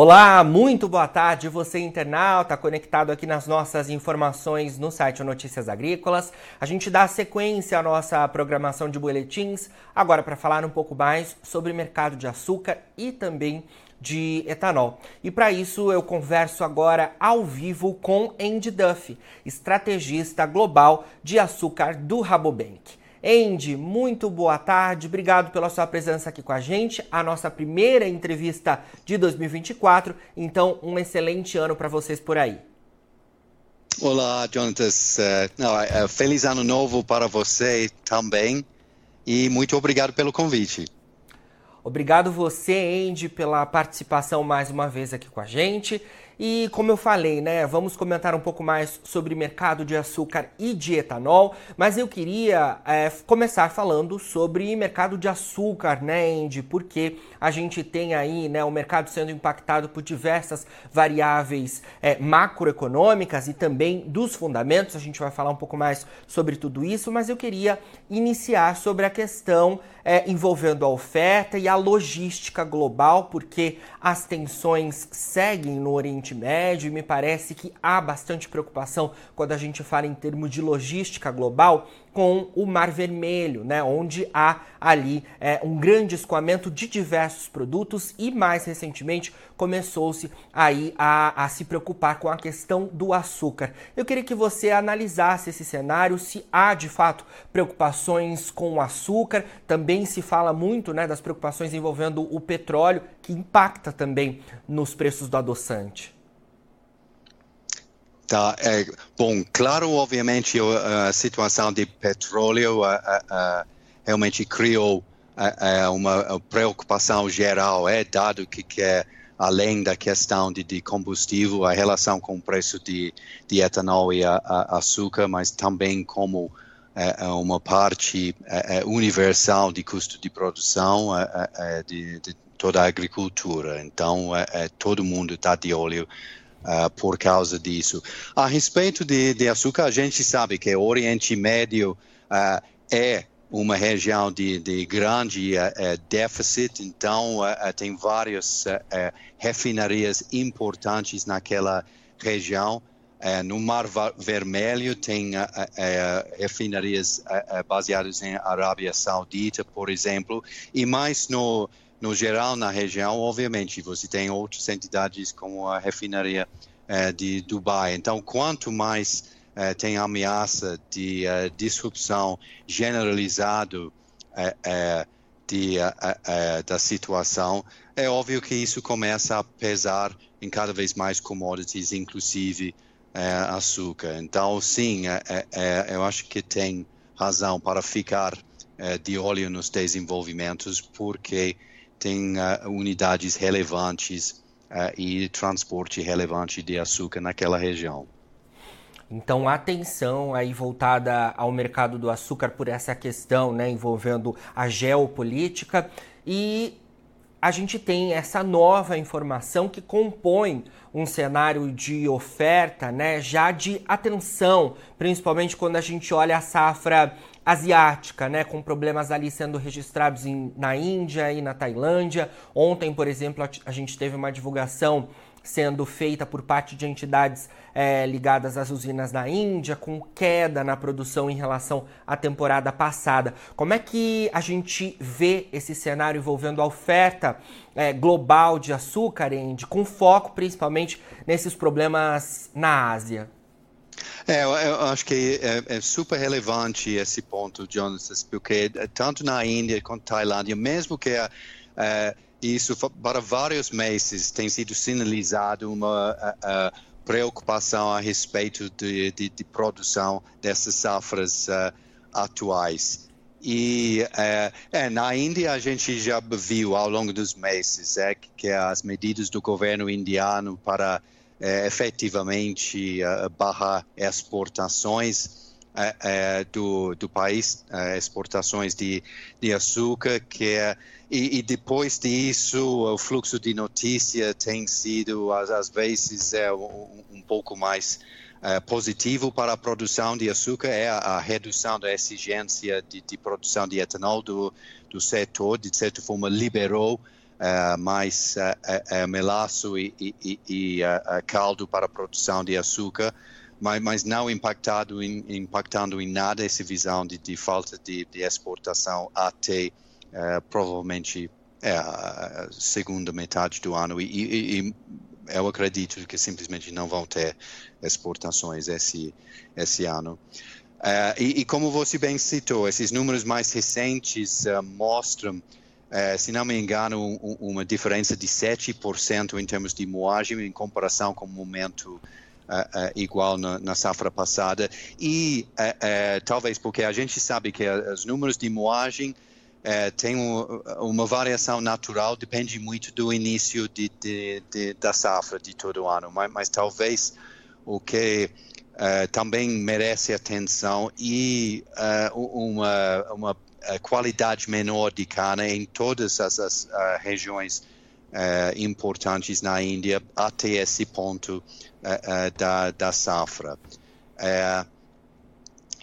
Olá, muito boa tarde, você internauta conectado aqui nas nossas informações no site Notícias Agrícolas. A gente dá sequência à nossa programação de boletins, agora para falar um pouco mais sobre mercado de açúcar e também de etanol. E para isso eu converso agora ao vivo com Andy Duff, estrategista global de açúcar do Rabobank. Andy, muito boa tarde, obrigado pela sua presença aqui com a gente, a nossa primeira entrevista de 2024, então um excelente ano para vocês por aí. Olá, Jonatas, uh, uh, feliz ano novo para você também e muito obrigado pelo convite. Obrigado você, Andy, pela participação mais uma vez aqui com a gente. E como eu falei, né, vamos comentar um pouco mais sobre mercado de açúcar e de etanol, mas eu queria é, começar falando sobre mercado de açúcar, né, Andy, porque a gente tem aí, né, o mercado sendo impactado por diversas variáveis é, macroeconômicas e também dos fundamentos, a gente vai falar um pouco mais sobre tudo isso, mas eu queria iniciar sobre a questão é, envolvendo a oferta e a logística global, porque as tensões seguem no Oriente Oriente Médio e me parece que há bastante preocupação quando a gente fala em termos de logística global com o Mar Vermelho, né, onde há ali é, um grande escoamento de diversos produtos e mais recentemente começou-se aí a, a se preocupar com a questão do açúcar. Eu queria que você analisasse esse cenário, se há de fato preocupações com o açúcar, também se fala muito né, das preocupações envolvendo o petróleo, que impacta também nos preços do adoçante. Tá, é, bom, claro, obviamente a, situação de petróleo a, a, realmente criou uma preocupação geral, é dado que, que é além da questão de, de, combustível, a relação com o preço de, de etanol e a, açúcar, mas também como é, uma parte é, universal de custo de produção de, de, toda a agricultura. Então, todo mundo está de olho uh, por causa disso. A respeito de, de, açúcar, a gente sabe que o Oriente Médio uh, é uma região de, de grande uh, déficit, então tem várias refinarias importantes naquela região. no Mar Vermelho tem refinarias baseadas em Arábia Saudita, por exemplo, e mais no no geral na região, obviamente, você tem outras entidades como a refinaria eh, de Dubai. Então, quanto mais eh, tem ameaça de eh, disrupção generalizado de, da situação, é óbvio que isso começa a pesar em cada vez mais commodities, inclusive açúcar. Então, sim, eu acho que tem razão para ficar de olho nos desenvolvimentos, porque tem uh, unidades relevantes uh, e transporte relevante de açúcar naquela região. Então, atenção aí voltada ao mercado do açúcar por essa questão, né, envolvendo a geopolítica e a gente tem essa nova informação que compõe um cenário de oferta, né, já de atenção, principalmente quando a gente olha a safra asiática, né, com problemas ali sendo registrados em, na Índia e na Tailândia. Ontem, por exemplo, a, a gente teve uma divulgação sendo feita por parte de entidades é, ligadas às usinas na Índia, com queda na produção em relação à temporada passada. Como é que a gente vê esse cenário envolvendo a oferta é, global de açúcar, Andy, com foco principalmente nesses problemas na Ásia? É, eu, acho que é, é, super relevante esse ponto, Jonas, porque é, tanto na Índia quanto na Tailândia, mesmo que é, é isso para vários meses tem sido sinalizado uma preocupação a respeito de, de, de produção dessas safras atuais. E é, é, na Índia a gente já viu ao longo dos meses é, que as medidas do governo indiano para é, efetivamente uh, barrar exportações uh, uh, do, do país, exportações de, de açúcar, que é, e, e, depois disso o fluxo de notícia tem sido às, às vezes é, um, um pouco mais positivo para a produção de açúcar é a, a redução da exigência de, de, produção de etanol do, do setor, de certa forma liberou uh, mais uh, melaço e, e, e caldo para produção de açúcar, mas, mas não impactado em, impactando em nada essa visão de, de falta de, de, exportação até provavelmente a segunda metade do ano. E, e, eu acredito que simplesmente não vão ter exportações esse, esse ano. E, como você bem citou, esses números mais recentes mostram, uh, se não me engano, um, uma diferença de 7% em termos de moagem em comparação com o momento igual na, na, safra passada. E talvez porque a gente sabe que os números de moagem é, tem um, uma variação natural, depende muito do início de, de, de, da safra de todo ano, mas, mas talvez o que uh, também merece atenção e uh, uma, uma qualidade menor de cana em todas as, as uh, regiões importantes na Índia até esse ponto da, da safra.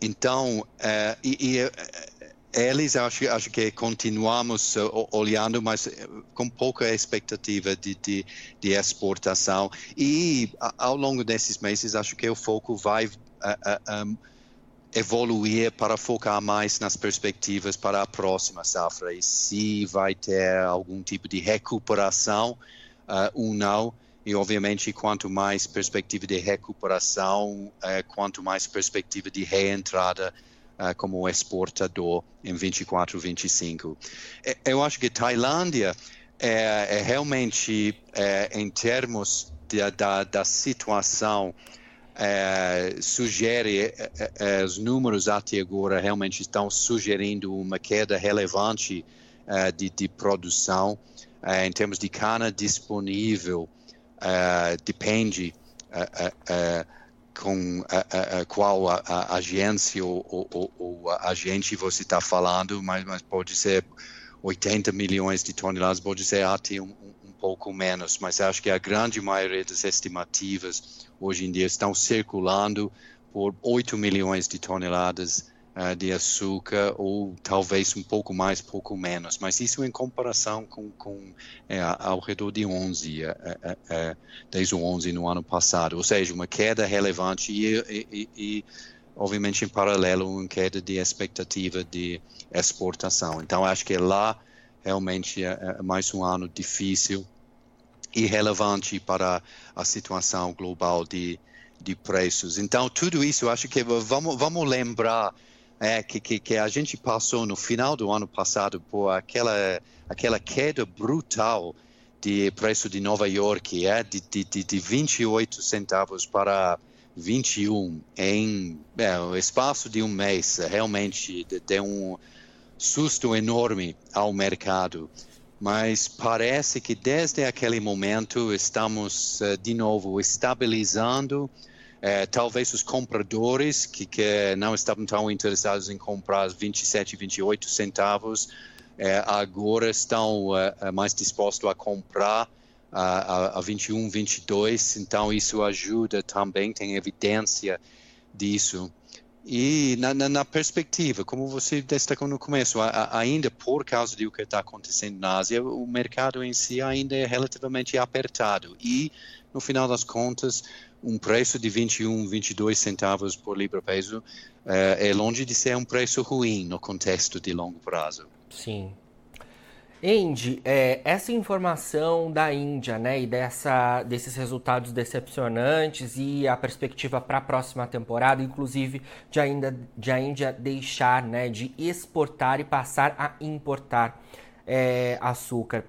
então, e, e eles acho, acho que continuamos uh, olhando, mas com pouca expectativa de, de, de exportação. E ao longo desses meses, acho que o foco vai uh, uh, um, evoluir para focar mais nas perspectivas para a próxima safra e se vai ter algum tipo de recuperação uh, ou não. E, obviamente, quanto mais perspectiva de recuperação, uh, quanto mais perspectiva de reentrada uh, como exportador em 24, 25. Eu acho que Tailândia é, é realmente, é, em termos de, da, da situação, é, sugere, é, é, os números até agora realmente estão sugerindo uma queda relevante de, de, produção. Em termos de cana disponível, depende com qual a, agência ou, ou, ou agente você está falando, mas, mas, pode ser 80 milhões de toneladas, pode ser até um, pouco menos, mas acho que a grande maioria das estimativas hoje em dia estão circulando por 8 milhões de toneladas uh, de açúcar, ou talvez um pouco mais, pouco menos, mas isso em comparação com, com é, ao redor de 11, é, é, é, desde o 11 no ano passado, ou seja, uma queda relevante e, e, e obviamente em paralelo uma queda de expectativa de exportação. Então acho que lá realmente é, é mais um ano difícil e relevante para a situação global de, de preços. Então, tudo isso, acho que vamos, vamos lembrar é, que, que, que, a gente passou no final do ano passado por aquela, aquela queda brutal de preço de Nova York, é, de, de, de 28 centavos para 21 em é, o espaço de um mês, realmente deu um susto enorme ao mercado. Mas parece que desde aquele momento estamos eh, de novo estabilizando é, talvez os compradores que, que, não estavam tão interessados em comprar 27, 28 centavos, é, agora estão mais dispostos a comprar a, a 21, 22. Então, isso ajuda também, tem evidência disso. E na, na, na, perspectiva, como você destacou no começo, a, a, ainda por causa do que está acontecendo na Ásia, o mercado em si ainda é relativamente apertado. E, no final das contas, um preço de 21, 22 centavos por libra-peso é, é longe de ser um preço ruim no contexto de longo prazo. Sim. Andy, é, essa informação da Índia, né, e dessa, desses resultados decepcionantes e a perspectiva para a próxima temporada, inclusive de ainda de a Índia deixar, né, de exportar e passar a importar é, açúcar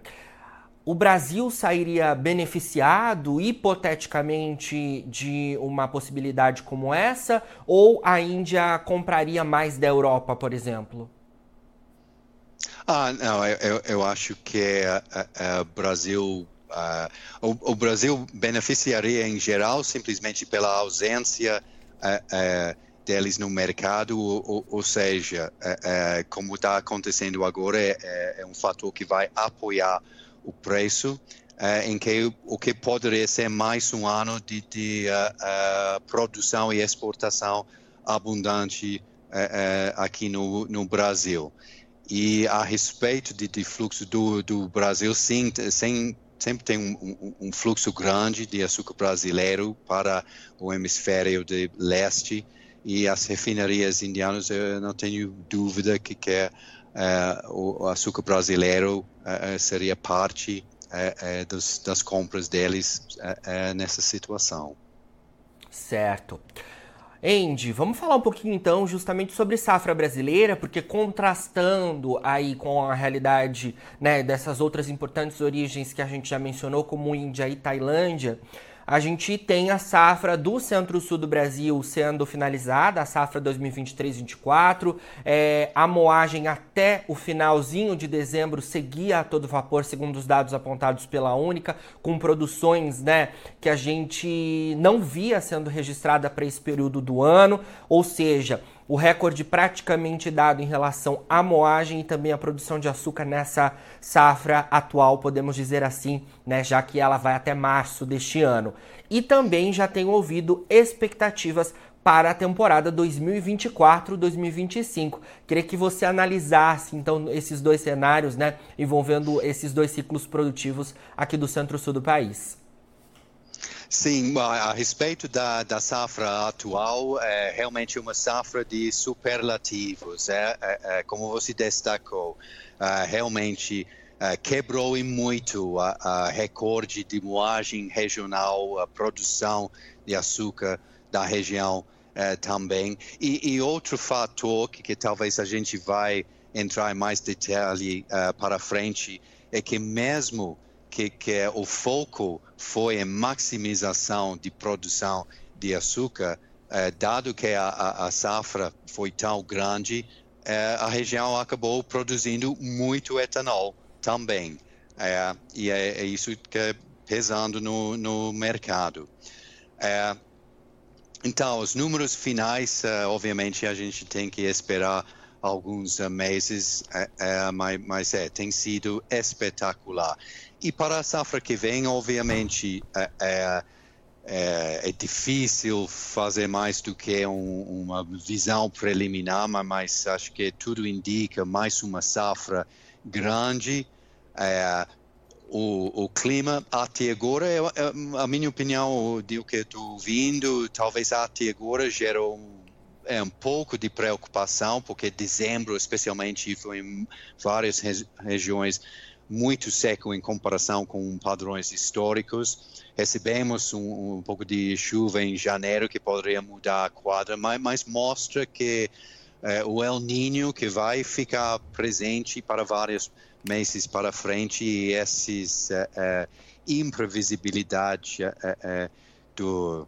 o Brasil sairia beneficiado hipoteticamente de uma possibilidade como essa? Ou a Índia compraria mais da Europa, por exemplo? Ah, não, eu, eu acho que o Brasil Uh, o, o, Brasil beneficiaria em geral simplesmente pela ausência uh, uh, deles no mercado, ou, ou seja, como está acontecendo agora, é, é, um fator que vai apoiar o preço, em que o que poderia ser mais um ano de, de produção e exportação abundante aqui no, no Brasil. E a respeito de, de fluxo do, do Brasil, sim, sem, sempre tem um, um, um, fluxo grande de açúcar brasileiro para o hemisfério de leste e as refinarias indianas, eu não tenho dúvida que, que uh, o açúcar brasileiro uh, seria parte uh, dos, das compras deles nessa situação. Certo. Andy, vamos falar um pouquinho então justamente sobre safra brasileira, porque contrastando aí com a realidade né, dessas outras importantes origens que a gente já mencionou, como Índia e Tailândia, a gente tem a safra do centro-sul do Brasil sendo finalizada, a safra 2023-24. É, a moagem até o finalzinho de dezembro seguia a todo vapor, segundo os dados apontados pela Única, com produções né, que a gente não via sendo registrada para esse período do ano, ou seja, o recorde praticamente dado em relação à moagem e também à produção de açúcar nessa safra atual, podemos dizer assim, né, já que ela vai até março deste ano. E também já tenho ouvido expectativas para a temporada 2024-2025. Queria que você analisasse então esses dois cenários, né, envolvendo esses dois ciclos produtivos aqui do centro-sul do país. Sim, a, respeito da, da safra atual, é realmente uma safra de superlativos. É, é, é como você destacou, é, realmente é, quebrou em muito a, a, recorde de moagem regional, a produção de açúcar da região é, também. E, e, outro fator que, que, talvez a gente vai entrar em mais detalhe para frente é que mesmo que, que o foco foi em maximização de produção de açúcar, eh, dado que a, a, a, safra foi tão grande, eh, a região acabou produzindo muito etanol também. Eh, e é, é, isso que é pesando no, no mercado. Então, os números finais, obviamente, a gente tem que esperar alguns meses, mas, mas é, tem sido espetacular. E para a safra que vem, obviamente, é, é, é, é difícil fazer mais do que um, uma visão preliminar, mas acho que tudo indica mais uma safra grande. É, o, o, clima até agora, a minha opinião do que estou ouvindo, talvez até agora gerou um, é, um pouco de preocupação, porque dezembro, especialmente, foi em várias regiões muito seco em comparação com padrões históricos. Recebemos um, um pouco de chuva em janeiro que poderia mudar a quadra, mas, mas mostra que uh, o El Niño que vai ficar presente para vários meses para frente e esses uh, uh, imprevisibilidade do,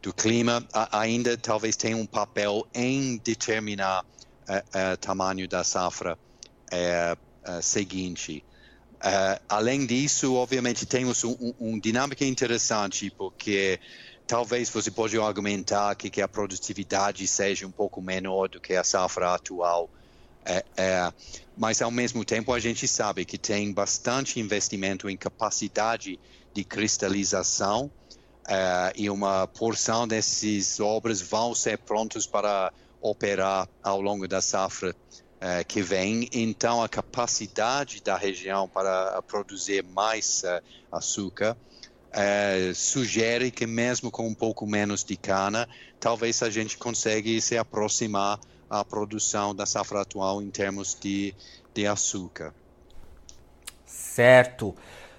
do clima ainda talvez tenham um papel em determinar o tamanho da safra seguinte. Uh, além disso, obviamente, temos um, um, dinâmica interessante, porque talvez você pode argumentar que, que, a produtividade seja um pouco menor do que a safra atual, é, é, mas ao mesmo tempo a gente sabe que tem bastante investimento em capacidade de cristalização é, e uma porção dessas obras vão ser prontas para operar ao longo da safra uh, que vem, então a capacidade da região para produzir mais uh, açúcar uh, sugere que mesmo com um pouco menos de cana, talvez a gente consiga se aproximar à produção da safra atual em termos de, de açúcar. Certo.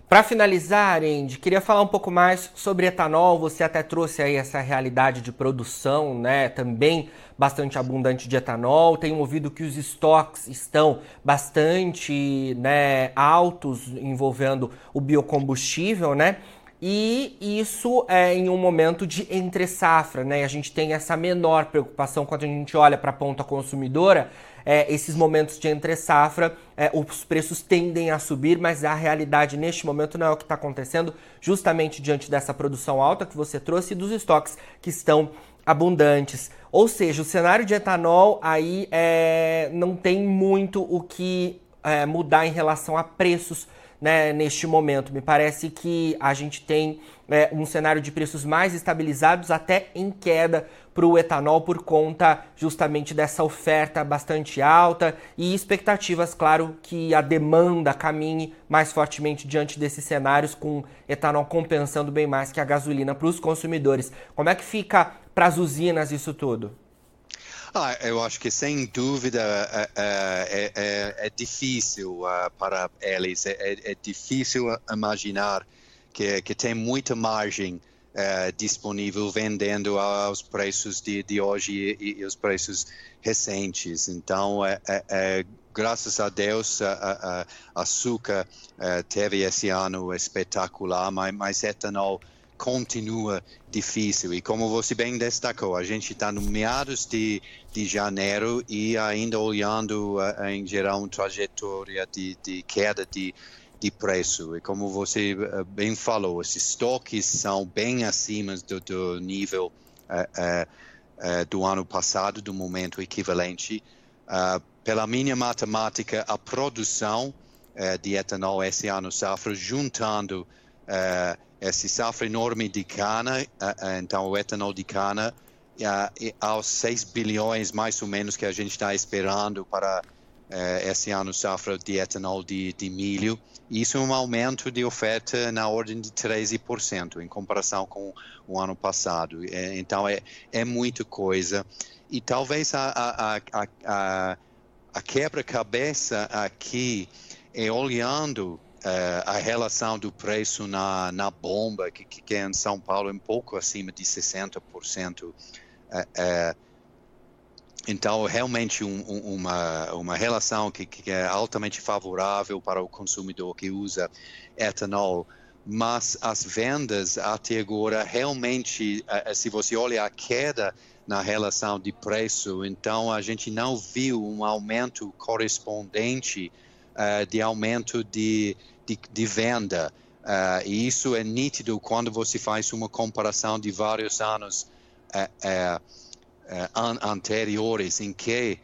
Para finalizar, Andy, queria falar um pouco mais sobre etanol. Você até trouxe aí essa realidade de produção, né? Também bastante abundante de etanol. Tenho ouvido que os estoques estão bastante né, altos envolvendo o biocombustível, né? E isso é em um momento de entre safra, né? A gente tem essa menor preocupação quando a gente olha para a ponta consumidora é, esses momentos de entre safra, é, os preços tendem a subir, mas a realidade neste momento não é o que está acontecendo, justamente diante dessa produção alta que você trouxe e dos estoques que estão abundantes. Ou seja, o cenário de etanol aí é, não tem muito o que é, mudar em relação a preços né, neste momento. Me parece que a gente tem é, um cenário de preços mais estabilizados, até em queda para o etanol, por conta justamente dessa oferta bastante alta e expectativas, claro, que a demanda caminhe mais fortemente diante desses cenários, com etanol compensando bem mais que a gasolina para os consumidores. Como é que fica para as usinas isso tudo? Ah, eu acho que sem dúvida é, é, é, é difícil uh, para eles, é, é, difícil imaginar que, que tem muita margem uh, disponível vendendo aos preços de, de hoje e, e, os preços recentes. Então, graças a Deus, a, a, açúcar teve esse ano espetacular, mas, mas etanol continua difícil. E como você bem destacou, a gente está no meados de, de janeiro e ainda olhando uh, em geral uma trajetória de, de queda de, de preço. E como você uh, bem falou, esses estoques são bem acima do, do nível uh, do ano passado, do momento equivalente. pela minha matemática, a produção de etanol esse ano safra, juntando esse safra enorme de cana, eh, eh, então o etanol de cana, aos 6 bilhões mais ou menos que a gente está esperando para eh, esse ano safra de etanol de, de milho. Isso é um aumento de oferta na ordem de 13% em comparação com o ano passado. Então é, é muita coisa. E talvez a, a, a, a, a quebra-cabeça aqui é olhando uh, a relação do preço na, na bomba, que, que é em São Paulo é um pouco acima de 60%. Uh, uh, então, realmente um, um, uma, uma relação que, que, é altamente favorável para o consumidor que usa etanol, mas as vendas até agora realmente, se você olha a queda na relação de preço, então a gente não viu um aumento correspondente uh, de aumento de, de, de venda. Uh, e isso é nítido quando você faz uma comparação de vários anos uh, an anteriores em que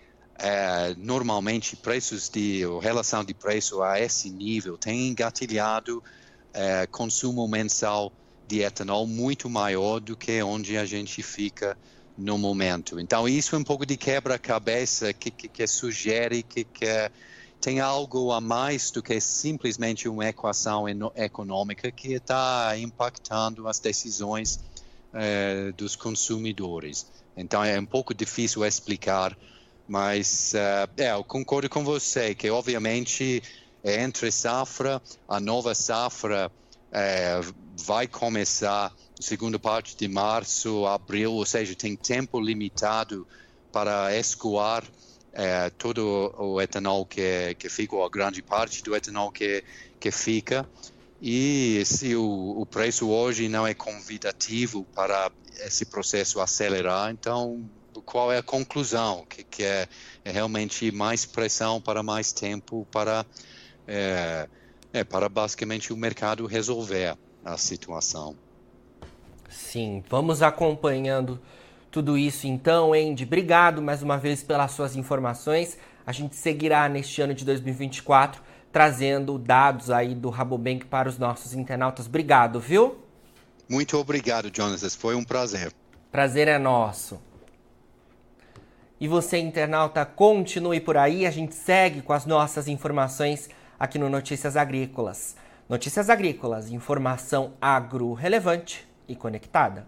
normalmente preços de relação de preço a esse nível tem engatilhado consumo mensal de etanol muito maior do que onde a gente fica no momento. Então isso é um pouco de quebra-cabeça que, que, que, sugere que, que tem algo a mais do que simplesmente uma equação econômica que está impactando as decisões uh, dos consumidores. Então é um pouco difícil explicar, mas uh, é, eu concordo com você que obviamente entre safra, a nova safra uh, vai começar segunda parte de março, abril, ou seja, tem tempo limitado para escoar é, todo o etanol que, que fica, ou a grande parte do etanol que, que fica. E se o, o preço hoje não é convidativo para esse processo acelerar, então qual é a conclusão? Que, que é, é realmente mais pressão para mais tempo para, é, é, para basicamente o mercado resolver a situação. Sim, vamos acompanhando tudo isso então, Andy. Obrigado mais uma vez pelas suas informações. A gente seguirá neste ano de 2024 trazendo dados aí do Rabobank para os nossos internautas. Obrigado, viu? Muito obrigado, Jonas. Foi um prazer. Prazer é nosso. E você, internauta, continue por aí. A gente segue com as nossas informações aqui no Notícias Agrícolas. Notícias Agrícolas, informação agro relevante e conectada.